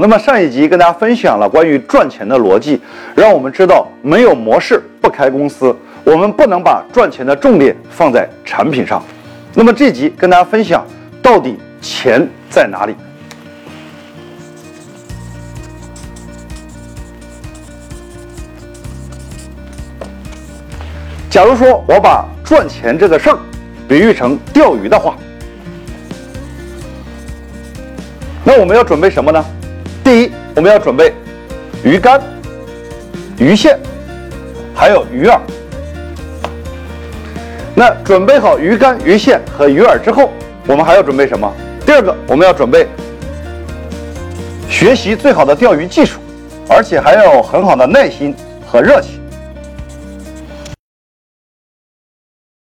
那么上一集跟大家分享了关于赚钱的逻辑，让我们知道没有模式不开公司，我们不能把赚钱的重点放在产品上。那么这集跟大家分享到底钱在哪里？假如说我把赚钱这个事儿比喻成钓鱼的话，那我们要准备什么呢？我们要准备鱼竿、鱼线，还有鱼饵。那准备好鱼竿、鱼线和鱼饵之后，我们还要准备什么？第二个，我们要准备学习最好的钓鱼技术，而且还要很好的耐心和热情。